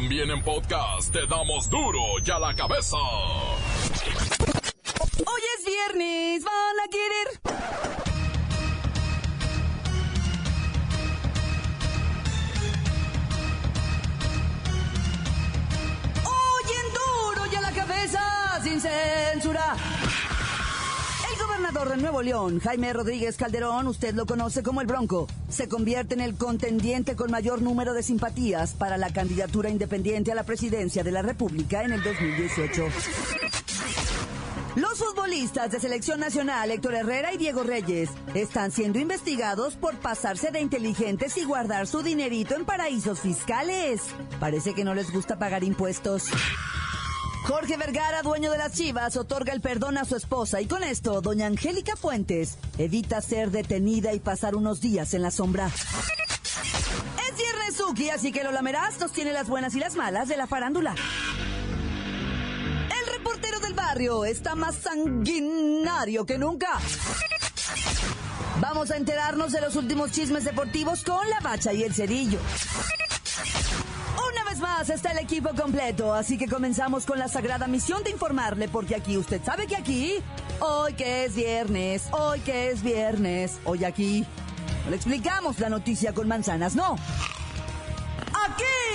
También en podcast te damos duro y a la cabeza. Hoy es viernes, van a querer. Hoy en duro y la cabeza, sin censura. Gobernador de Nuevo León, Jaime Rodríguez Calderón, usted lo conoce como el Bronco, se convierte en el contendiente con mayor número de simpatías para la candidatura independiente a la presidencia de la República en el 2018. Los futbolistas de selección nacional Héctor Herrera y Diego Reyes están siendo investigados por pasarse de inteligentes y guardar su dinerito en paraísos fiscales. Parece que no les gusta pagar impuestos. Jorge Vergara, dueño de las Chivas, otorga el perdón a su esposa y con esto, doña Angélica Fuentes evita ser detenida y pasar unos días en la sombra. Es viernes Suki, así que lo lamerás nos tiene las buenas y las malas de la farándula. El reportero del barrio está más sanguinario que nunca. Vamos a enterarnos de los últimos chismes deportivos con la bacha y el cerillo. Más está el equipo completo, así que comenzamos con la sagrada misión de informarle, porque aquí usted sabe que aquí, hoy que es viernes, hoy que es viernes, hoy aquí, no le explicamos la noticia con manzanas, no.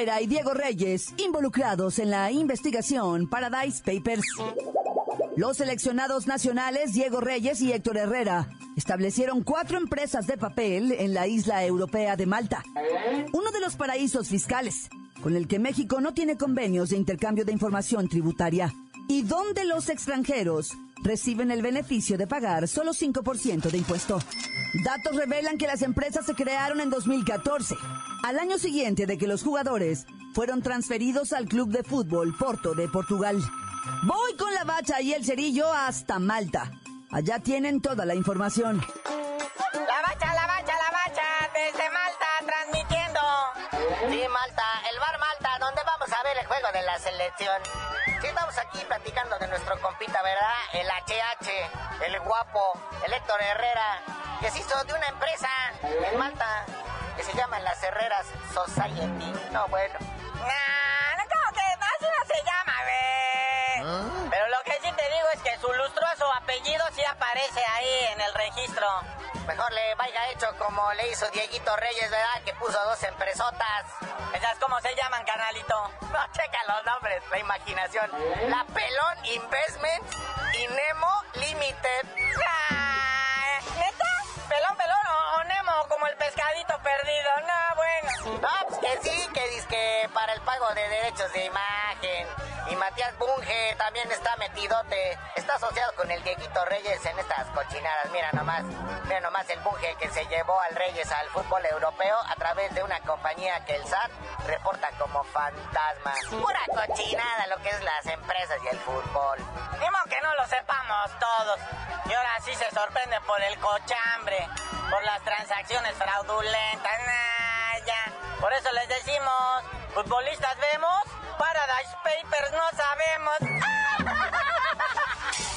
Herrera y Diego Reyes involucrados en la investigación Paradise Papers. Los seleccionados nacionales Diego Reyes y Héctor Herrera establecieron cuatro empresas de papel en la isla europea de Malta, uno de los paraísos fiscales, con el que México no tiene convenios de intercambio de información tributaria, y donde los extranjeros reciben el beneficio de pagar solo 5% de impuesto. Datos revelan que las empresas se crearon en 2014, al año siguiente de que los jugadores fueron transferidos al club de fútbol Porto de Portugal. Voy con la bacha y el cerillo hasta Malta. Allá tienen toda la información. La bacha, la bacha, la bacha, desde Malta transmitiendo. De la selección. Sí, estamos aquí platicando de nuestro compita, ¿verdad? El HH, el guapo, el Héctor Herrera, que se hizo de una empresa en Malta que se llama Las Herreras Society. No, bueno. Nah, no, como que así no se llama, güey. Pero lo que sí te digo es que su lustroso apellido sí aparece ahí en el registro. Mejor le vaya hecho como le hizo Dieguito Reyes, ¿verdad? Que puso dos empresotas. ¿Esas cómo se llaman, canalito? No, checa los nombres, la imaginación. La Pelón Investment y Nemo Limited. ¿Neta? ¿Pelón, pelón o, Nemo como el pescadito perdido? No, bueno. No, pues que sí, que dice para el pago de derechos de imagen. Y Matías Bunge también está metidote. Está asociado con el Dieguito Reyes en estas cochinadas. Mira nomás, mira nomás el Bunge que se llevó al Reyes al fútbol europeo a través de una compañía que el SAT reporta como fantasma. Pura cochinada lo que es las empresas y el fútbol. Ni modo que no lo sepamos todos. Y ahora sí se sorprende por el cochambre, por las transacciones fraudulentas. Ya. Por eso les decimos, futbolistas vemos, Paradise Papers no sabemos.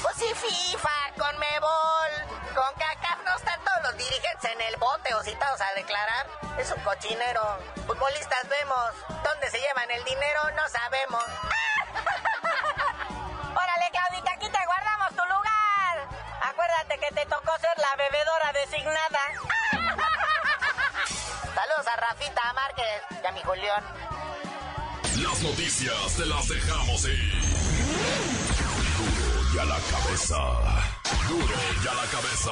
Pues sí, FIFA, con Mebol, con CACAF no están todos los dirigentes en el bote o citados a declarar. Es un cochinero. Futbolistas vemos, ¿dónde se llevan el dinero? No sabemos. Órale, Claudita, aquí te guardamos tu lugar. Acuérdate que te tocó ser la bebedora designada. Saludos a Rafita Márquez y a mi Julián. Las noticias te las dejamos ir. Duro y a la cabeza. Duro y a la cabeza.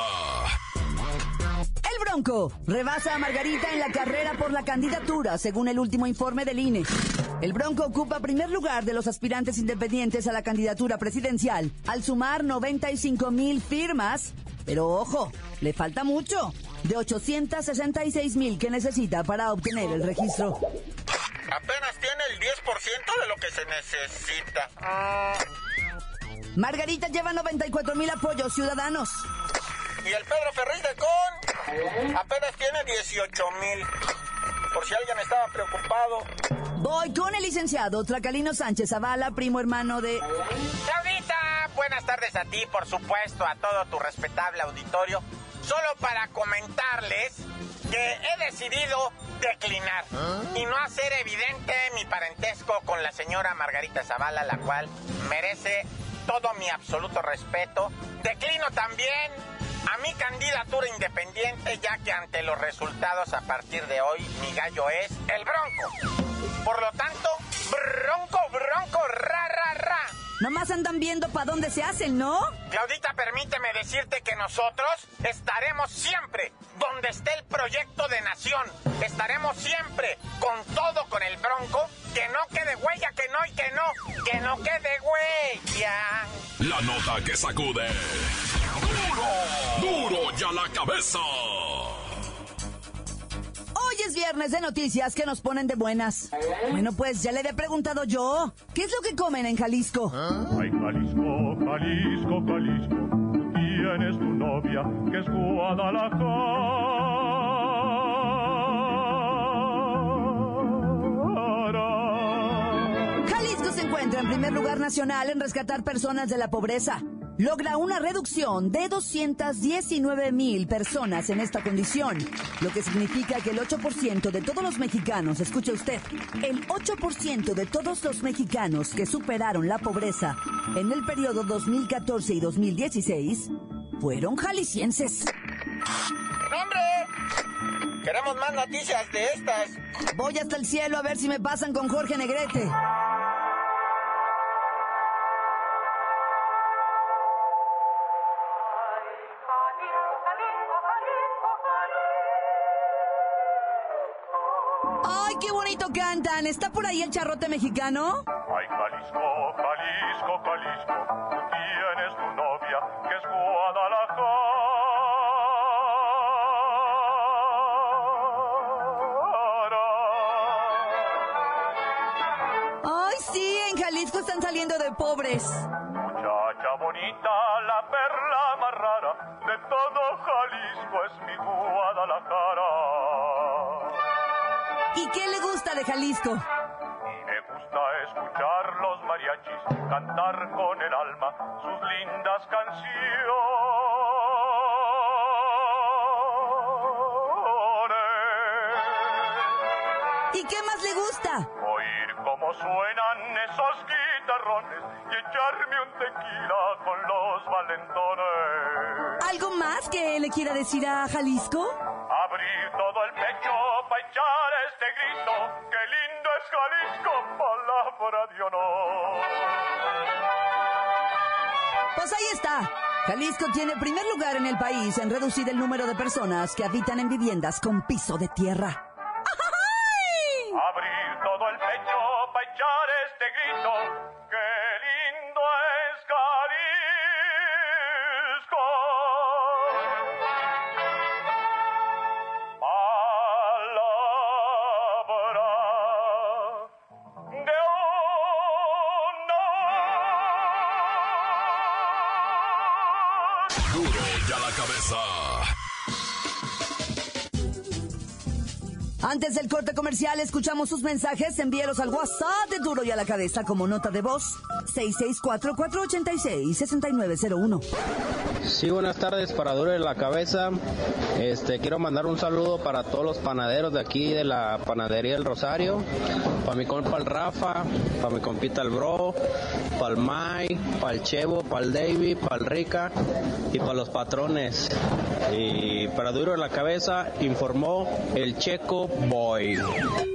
El Bronco rebasa a Margarita en la carrera por la candidatura, según el último informe del INE. El Bronco ocupa primer lugar de los aspirantes independientes a la candidatura presidencial, al sumar 95 mil firmas. Pero ojo, le falta mucho, de 866 mil que necesita para obtener el registro. Apenas tiene el 10% de lo que se necesita. Margarita lleva 94 mil apoyos ciudadanos. Y el Pedro Ferriz de Con apenas tiene 18 mil. Por si alguien estaba preocupado. Voy con el licenciado Tracalino Sánchez Zavala, primo hermano de... Claudita, buenas tardes a ti, por supuesto, a todo tu respetable auditorio. Solo para comentarles que he decidido declinar y no hacer evidente mi parentesco con la señora Margarita Zavala, la cual merece todo mi absoluto respeto. Declino también a mi candidatura independiente, ya que ante los resultados a partir de hoy, mi gallo es el Bronco. Por lo tanto, Bronco, Bronco, ra, ra, ra. Nomás andan viendo para dónde se hacen, ¿no? Claudita, permíteme decirte que nosotros estaremos siempre donde esté el proyecto de nación. Estaremos siempre con todo con el Bronco. Que no quede huella, que no y que no. Que no quede huella. La nota que sacude. ¡Duro! ¡Duro ya la cabeza! Hoy es viernes de noticias que nos ponen de buenas. Bueno, pues ya le había preguntado yo. ¿Qué es lo que comen en Jalisco? Ay, Jalisco, Jalisco, Jalisco, tú tienes tu novia que es Guadalajara. Jalisco se encuentra en primer lugar nacional en rescatar personas de la pobreza. Logra una reducción de 219 mil personas en esta condición, lo que significa que el 8% de todos los mexicanos, escuche usted, el 8% de todos los mexicanos que superaron la pobreza en el periodo 2014 y 2016 fueron jaliscienses. ¡Hombre! Queremos más noticias de estas. Voy hasta el cielo a ver si me pasan con Jorge Negrete. Cantan! ¿Está por ahí el charrote mexicano? Ay, Jalisco, Jalisco, Jalisco, tú tienes tu novia que es Guadalajara. ¡Ay, sí! En Jalisco están saliendo de pobres. Muchacha bonita, la perla más rara de todo Jalisco es mi Guadalajara. ¿Y qué le gusta de Jalisco? Y me gusta escuchar los mariachis cantar con el alma sus lindas canciones. ¿Y qué más le gusta? Oír cómo suenan esos guitarrones y echarme un tequila con los valentones. ¿Algo más que le quiera decir a Jalisco? Abrir todo el pecho para echar este grito. ¡Qué lindo es Jalisco! Palabra de honor. Pues ahí está. Jalisco tiene primer lugar en el país en reducir el número de personas que habitan en viviendas con piso de tierra. Del corte comercial, escuchamos sus mensajes. Envíelos al WhatsApp de Duro y a la Cabeza como nota de voz. 664-486-6901. Sí, buenas tardes para Duro de la Cabeza. Este, quiero mandar un saludo para todos los panaderos de aquí de la panadería El Rosario. Para mi compa el Rafa, para mi compita el Bro, para el Mai, para el Chevo, para el David, para el Rica y para los patrones. Y para Duro de la Cabeza informó el Checo Boy.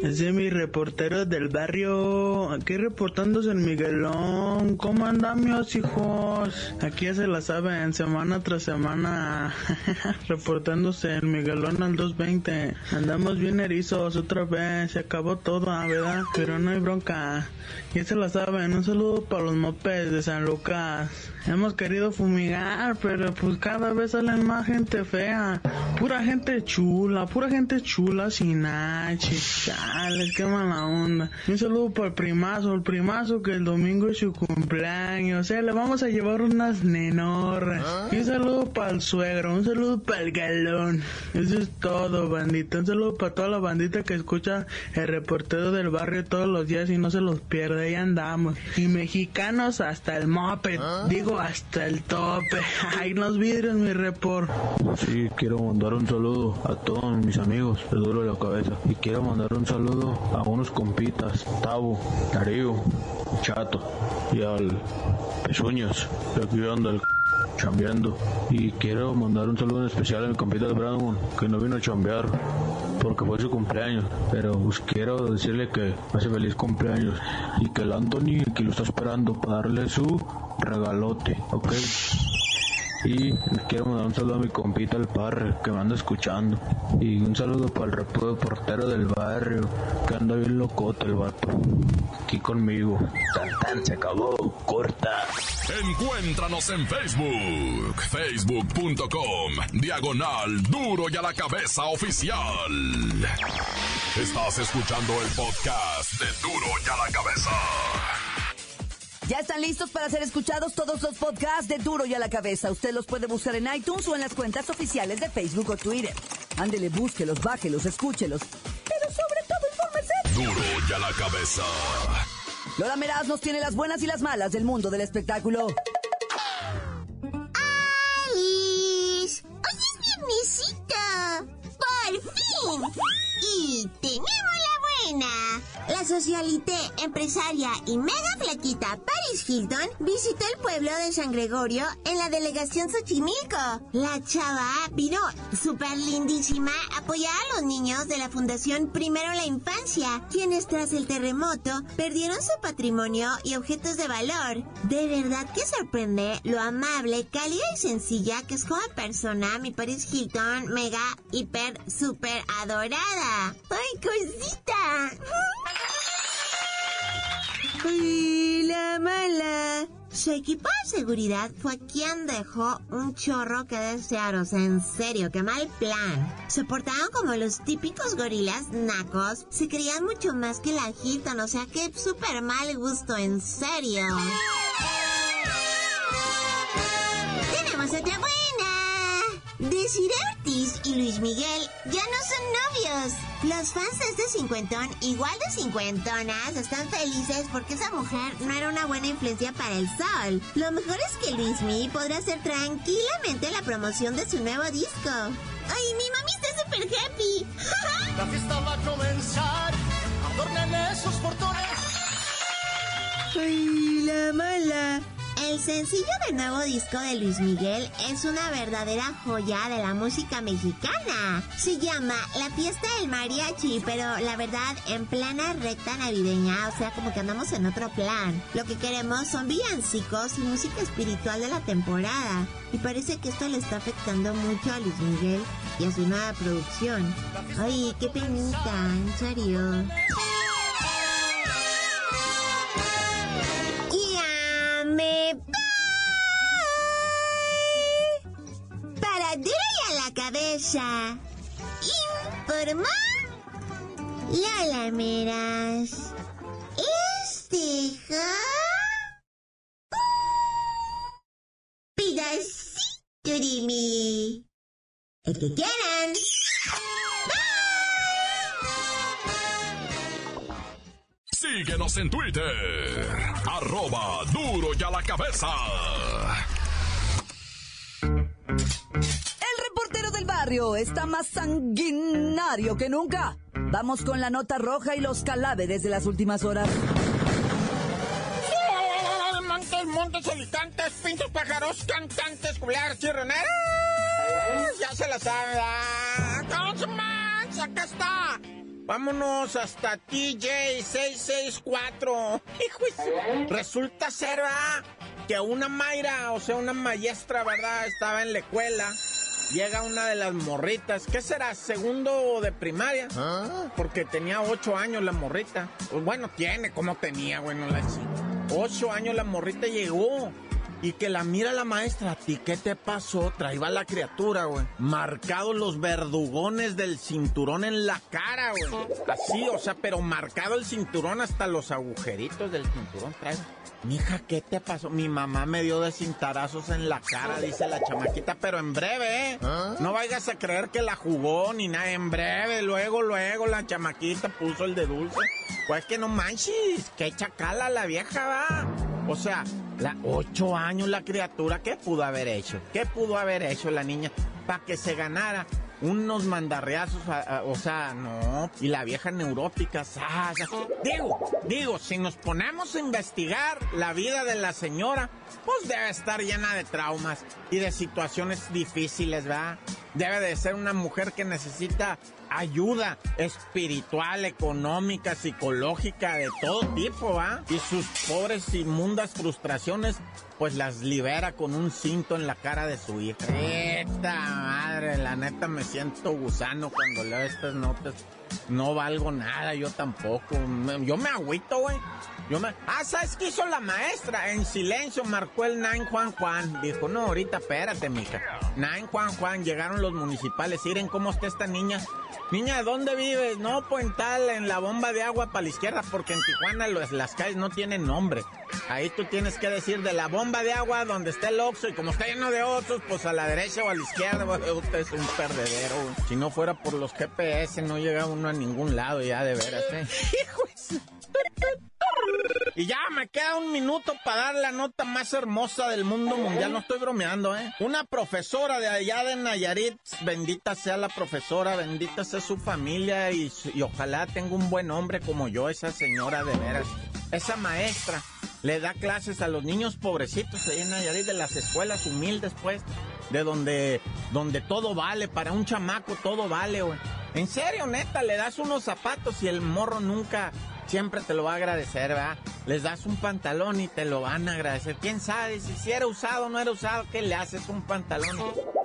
Ese es mi reportero del barrio, aquí reportándose el Miguelón. ¿Cómo andan mis hijos? Aquí ya se la saben, semana tras semana, reportándose el Miguelón al 220. Andamos bien erizos otra vez, se acabó todo, ah, ¿verdad? Pero no hay bronca. Ya se la saben, un saludo para los mopeds de San Lucas. Hemos querido fumigar, pero pues cada vez salen más gente gente fea, pura gente chula, pura gente chula sin H, chales, qué mala onda. Un saludo para el primazo, el primazo que el domingo es su cumpleaños, o sea, le vamos a llevar unas nenorras. Y un saludo para el suegro, un saludo para el galón. Eso es todo, bandita. Un saludo para toda la bandita que escucha el reportero del barrio todos los días y no se los pierde, ahí andamos. Y mexicanos hasta el moped, digo hasta el tope. Ay, los vidrios, mi report. Sí, quiero mandar un saludo a todos mis amigos de Duro de la Cabeza. Y quiero mandar un saludo a unos compitas, Tavo, Darío, Chato y al Pezuñas, aquí anda el chambeando. Y quiero mandar un saludo en especial a mi compita de Brown, que no vino a chambear porque fue su cumpleaños. Pero pues quiero decirle que hace feliz cumpleaños y que el Anthony que lo está esperando para darle su regalote, ¿ok? Y quiero mandar un saludo a mi compita el parre que me anda escuchando. Y un saludo para el reportero del barrio que anda bien locote el vato. Aquí conmigo. Tan se acabó. Corta. Encuéntranos en Facebook, facebook.com, diagonal duro y a la cabeza oficial. Estás escuchando el podcast de duro y a la cabeza. Ya están listos para ser escuchados todos los podcasts de Duro y a la Cabeza. Usted los puede buscar en iTunes o en las cuentas oficiales de Facebook o Twitter. Ándele, búsquelos, bájelos, escúchelos. Pero sobre todo, infórmese. Duro y a la cabeza. Lola Meraz nos tiene las buenas y las malas del mundo del espectáculo. La socialité, empresaria y mega flaquita Paris Hilton visitó el pueblo de San Gregorio en la delegación Xochimilco. La chava vino súper lindísima apoyar a los niños de la Fundación Primero la Infancia, quienes tras el terremoto perdieron su patrimonio y objetos de valor. De verdad que sorprende lo amable, cálida y sencilla que es como persona mi Paris Hilton, mega, hiper, súper adorada. ¡Ay, cosita! ¡Ay, la mala! Su equipo de seguridad fue quien dejó un chorro que desearos. En serio, qué mal plan. Se portaron como los típicos gorilas nacos. Se creían mucho más que la Hilton, o sea que súper mal gusto, en serio. Desiree Ortiz y Luis Miguel ya no son novios. Los fans de este cincuentón, igual de cincuentonas, están felices porque esa mujer no era una buena influencia para el sol. Lo mejor es que Luis Miguel podrá hacer tranquilamente la promoción de su nuevo disco. ¡Ay, mi mami está súper happy! La fiesta va a comenzar, adornen esos portones. ¡Ay, la mala! El sencillo del nuevo disco de Luis Miguel es una verdadera joya de la música mexicana. Se llama La fiesta del mariachi, pero la verdad en plana recta navideña, o sea, como que andamos en otro plan. Lo que queremos son villancicos y música espiritual de la temporada. Y parece que esto le está afectando mucho a Luis Miguel y a su nueva producción. Ay, qué penita, en serio. Cabeza. Informó Lola Meras. Este pedacito de mí. El que quieran. Síguenos en Twitter. Arroba duro y a la cabeza. Está más sanguinario que nunca. Vamos con la nota roja y los cadáveres de las últimas horas. Montes, montes, habitantes, pintos, pájaros, cantantes, culeras, chirroneros. Ya se la sabe. ¡Come on, ¡Acá está! Vámonos hasta TJ664. Hijo de su- Resulta ser, ¿verdad? Que una Mayra, o sea, una maestra, ¿verdad? Estaba en la escuela. Llega una de las morritas. ¿Qué será? ¿Segundo de primaria? Porque tenía ocho años la morrita. Pues bueno, tiene, como tenía, güey? No la sé. Ocho años la morrita llegó. Y que la mira la maestra, ¿a ti qué te pasó? Traía la criatura, güey. Marcados los verdugones del cinturón en la cara, güey. Así, o sea, pero marcado el cinturón hasta los agujeritos del cinturón. Trae. Mija, ¿qué te pasó? Mi mamá me dio de cintarazos en la cara, dice la chamaquita, pero en breve, ¿eh? No vayas a creer que la jugó ni nada. En breve, luego, luego la chamaquita puso el de dulce. Pues que no manches, qué chacala la vieja va. O sea, la ocho años la criatura, ¿qué pudo haber hecho? ¿Qué pudo haber hecho la niña para que se ganara unos mandarreazos? a- o sea, no. Y la vieja neurótica, digo, digo, si nos ponemos a investigar la vida de la señora, pues debe estar llena de traumas y de situaciones difíciles, ¿verdad? Debe de ser una mujer que necesita ayuda espiritual, económica, psicológica, de todo tipo, ¿va? Y sus pobres inmundas frustraciones, pues las libera con un cinto en la cara de su hija. Esta madre, la neta me siento gusano cuando leo estas notas. No valgo nada, yo tampoco. Yo me agüito, güey. Ah, ¿sabes qué hizo la maestra? En silencio marcó el Nine Juan Juan. Dijo, no, ahorita espérate, mija. Nine Juan Juan, llegaron los municipales. Miren cómo está esta niña. Niña, ¿de dónde vives? No, pues en tal, en la bomba de agua para la izquierda, porque en Tijuana las calles no tienen nombre. Ahí tú tienes que decir de la bomba de agua donde está el Oxxo y como está lleno de Oxxos, pues a la derecha o a la izquierda, güey, usted es un perdedero. Si no fuera por los GPS no llega uno a ningún lado ya de veras, ¿eh? Y ya me queda un minuto para dar la nota más hermosa del mundo mundial. No estoy bromeando, ¿eh? Una profesora de allá de Nayarit, bendita sea la profesora, bendita sea su familia y, y ojalá tenga un buen hombre como yo, esa señora de veras. Esa maestra le da clases a los niños pobrecitos ahí en Nayarit de las escuelas humildes, pues, de donde, donde todo vale, para un chamaco todo vale, güey. En serio, neta, le das unos zapatos y el morro nunca siempre te lo va a agradecer, ¿verdad? Les das un pantalón y te lo van a agradecer. ¿Quién sabe si, si era usado o no era usado? ¿Qué le haces un pantalón?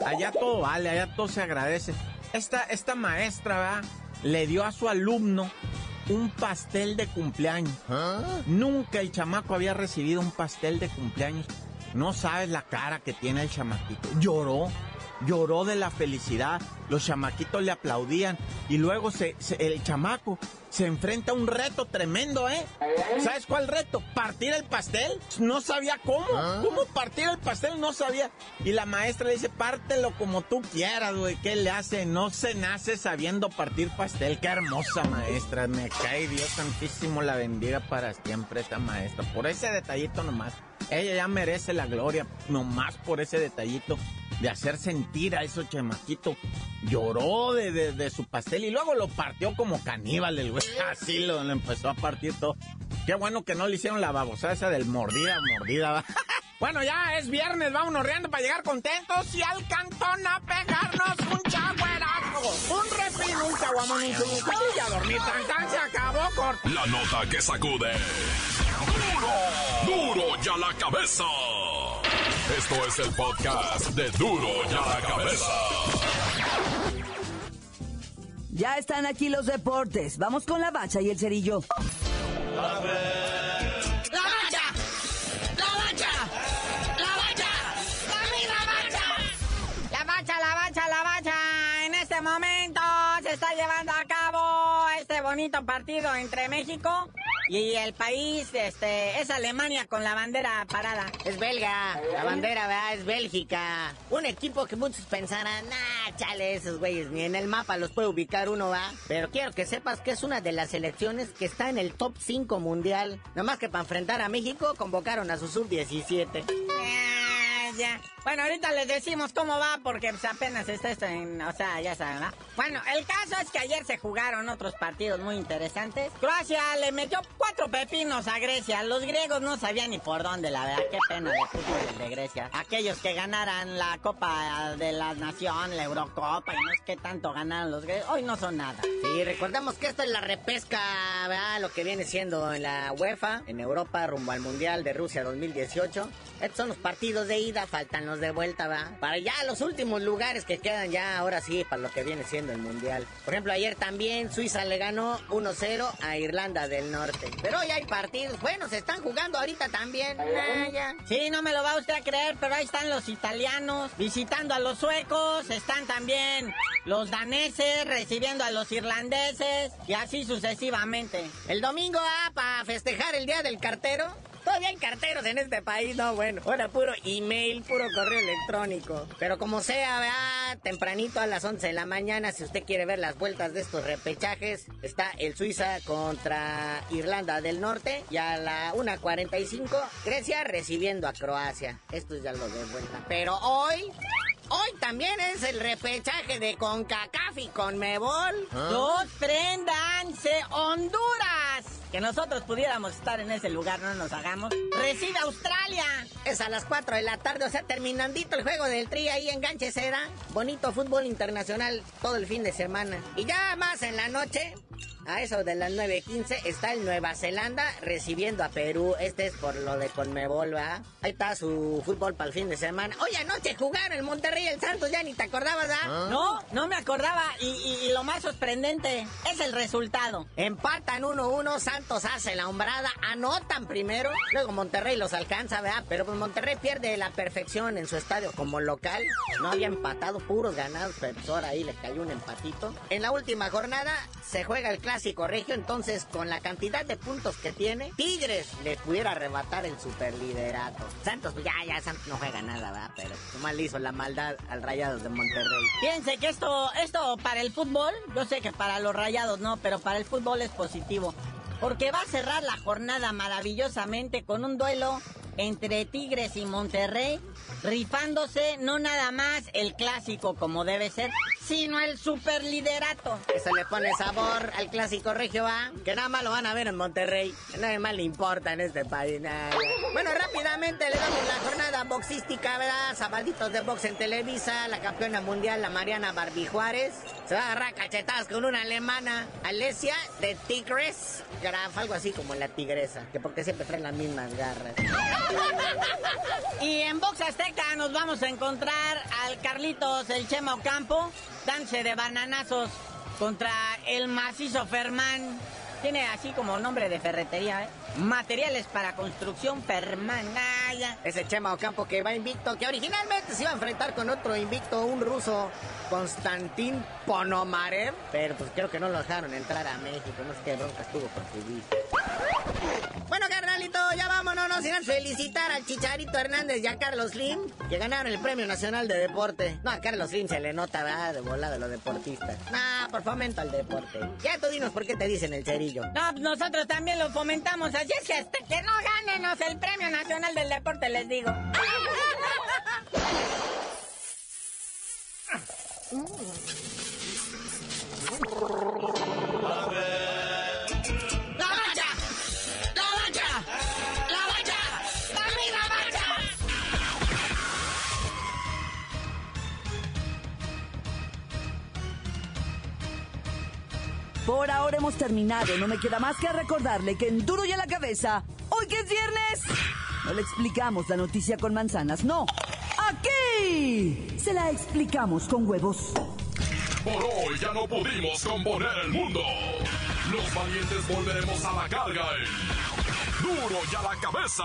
Allá todo vale, allá todo se agradece. Esta, esta maestra, ¿verdad? Le dio a su alumno un pastel de cumpleaños. Nunca el chamaco había recibido un pastel de cumpleaños. No sabes la cara que tiene el chamaquito. Lloró, lloró de la felicidad. Los chamaquitos le aplaudían. Y luego se, se- el chamaco se enfrenta a un reto tremendo, ¿eh? ¿Sabes cuál reto? Partir el pastel. No sabía cómo. ¿Cómo partir el pastel? No sabía. Y la maestra le dice, pártelo como tú quieras, güey. ¿Qué le hace? No se nace sabiendo partir pastel. Qué hermosa maestra. Me cae Dios santísimo la bendiga para siempre esta maestra. Por ese detallito nomás. Ella ya merece la gloria nomás por ese detallito de hacer sentir a esos chamaquito. Lloró de, de- su pastel y luego lo partió como caníbal el güey. Así lo, empezó a partir todo. Qué bueno que no le hicieron la babosada esa del mordida, mordida. Bueno, ya es viernes, vámonos riendo para llegar contentos y al cantón a pegarnos un chagüerazo, un refil, un caguamón, un chumucón y a dormir. Tan, tan, se acabó corto. La nota que sacude. ¡Duro! ¡Duro ya la cabeza! Esto es el podcast de Duro ya la cabeza. Ya están aquí los deportes. Vamos con la bacha y el cerillo. ¡La bacha! ¡La bacha! ¡La bacha! ¡Dame la bacha! La bacha, la bacha, la bacha. En este momento se está llevando a cabo este bonito partido entre México y el país, este, es Alemania con la bandera parada. Es belga, la bandera, ¿verdad? Es Bélgica. Un equipo que muchos pensarán, nah, chale, esos güeyes, ni en el mapa los puede ubicar uno, va. Pero quiero que sepas que es una de las selecciones que está en el top 5 mundial. Nada más que para enfrentar a México convocaron a su sub-17. Ya. Bueno, ahorita les decimos cómo va porque pues, apenas está esto en... O sea, ya saben, ¿va? Bueno, el caso es que ayer se jugaron otros partidos muy interesantes. Croacia le metió cuatro pepinos a Grecia. Los griegos no sabían ni por dónde, la verdad. Qué pena de fútbol de Grecia. Aquellos que ganaran la Copa de la Nación, la Eurocopa y no es que tanto ganaron los griegos, hoy no son nada. Sí, recordamos que esto es la repesca, ¿verdad? Lo que viene siendo en la UEFA, en Europa, rumbo al Mundial de Rusia 2018. Estos son los partidos de ida, faltan los de vuelta, ¿va? Para ya los últimos lugares que quedan ya, ahora sí, para lo que viene siendo el mundial. Por ejemplo, ayer también Suiza le ganó 1-0 a Irlanda del Norte. Pero hoy hay partidos. Bueno, se están jugando ahorita también. Ah, ya. Sí, no me lo va usted a creer, pero ahí están los italianos visitando a los suecos, están también los daneses recibiendo a los irlandeses y así sucesivamente. El domingo, ah, para festejar el Día del Cartero. Todavía hay carteros en este país, no, bueno. Ahora puro email, puro correo electrónico. Pero como sea, vea, tempranito a las 11 de la mañana, si usted quiere ver las vueltas de estos repechajes, está el Suiza contra Irlanda del Norte y a la 1.45 Grecia recibiendo a Croacia. Esto ya lo de vuelta. Pero hoy... Hoy también es el repechaje de CONCACAF y CONMEBOL. ¡Dos prendanse Honduras! Que nosotros pudiéramos estar en ese lugar, no nos hagamos. ¡Recibe Australia! Es a las 4 de la tarde, o sea, terminandito el juego del tri ahí enganche será. Bonito fútbol internacional todo el fin de semana. Y ya más en la noche, a eso de las 9.15 está el Nueva Zelanda recibiendo a Perú. Este es por lo de Conmebol, ¿verdad? Ahí está su fútbol para el fin de semana. Oye, anoche jugaron el Monterrey y el Santos, ya ni te acordabas, ¿ah? No, no me acordaba. Y, y- y lo más sorprendente es el resultado. Empatan 1-1, Santos hace la hombrada, anotan primero, luego Monterrey los alcanza, ¿verdad? Pero pues Monterrey pierde la perfección en su estadio como local. No había empatado, puros ganados, pero pues ahora ahí le cayó un empatito. En la última jornada se juega el clásico regio, entonces con la cantidad de puntos que tiene, Tigres le pudiera arrebatar el superliderato. Santos, pues ya, ya, Santos no juega nada. Pero le hizo la maldad al Rayados de Monterrey. Fíjense que esto, esto para el fútbol, yo sé que para los rayados no, pero para el fútbol es positivo. Porque va a cerrar la jornada maravillosamente con un duelo entre Tigres y Monterrey, rifándose no nada más el clásico como debe ser, sino el superliderato. Eso le pone sabor al clásico regio, ¿va? Que nada más lo van a ver en Monterrey. Que nada más le importa en este país. nada. Bueno, rápidamente le damos la jornada boxística, ¿verdad? Sabaditos de box en Televisa. La campeona mundial, la Mariana Barbie Juárez. Se va a agarrar cachetadas con una alemana, Alesia, de Tigres. Graf, algo así como la tigresa. Que porque siempre traen las mismas garras. Y en Box Nos vamos a encontrar al Carlitos, el Chema Ocampo, dándose de bananazos contra el macizo Fermán. Tiene así como nombre de ferretería, ¿eh? Materiales para construcción Fermán. Ese Chema Ocampo que va invicto, que originalmente se iba a enfrentar con otro invicto, un ruso, Konstantin Ponomarev. Pero pues creo que no lo dejaron entrar a México, no sé qué bronca estuvo con su visa. Bueno, carnalito, ya vámonos, no sin felicitar al Chicharito Hernández y a Carlos Slim, que ganaron el Premio Nacional de Deporte. No, a Carlos Slim se le nota, ¿verdad? De volada de los deportistas. Nah, por fomento al deporte. Ya tú dinos por qué te dicen el cerillo. No, pues nosotros también lo fomentamos, así es que hasta que no ganenos el Premio Nacional del Deporte, les digo. ¡La Por ahora hemos terminado. No me queda más que recordarle que en Duro y a la cabeza, hoy que es viernes, no le explicamos la noticia con manzanas, no. Aquí se la explicamos con huevos. Por hoy ya no pudimos componer el mundo. Los valientes volveremos a la carga en Duro y a la cabeza.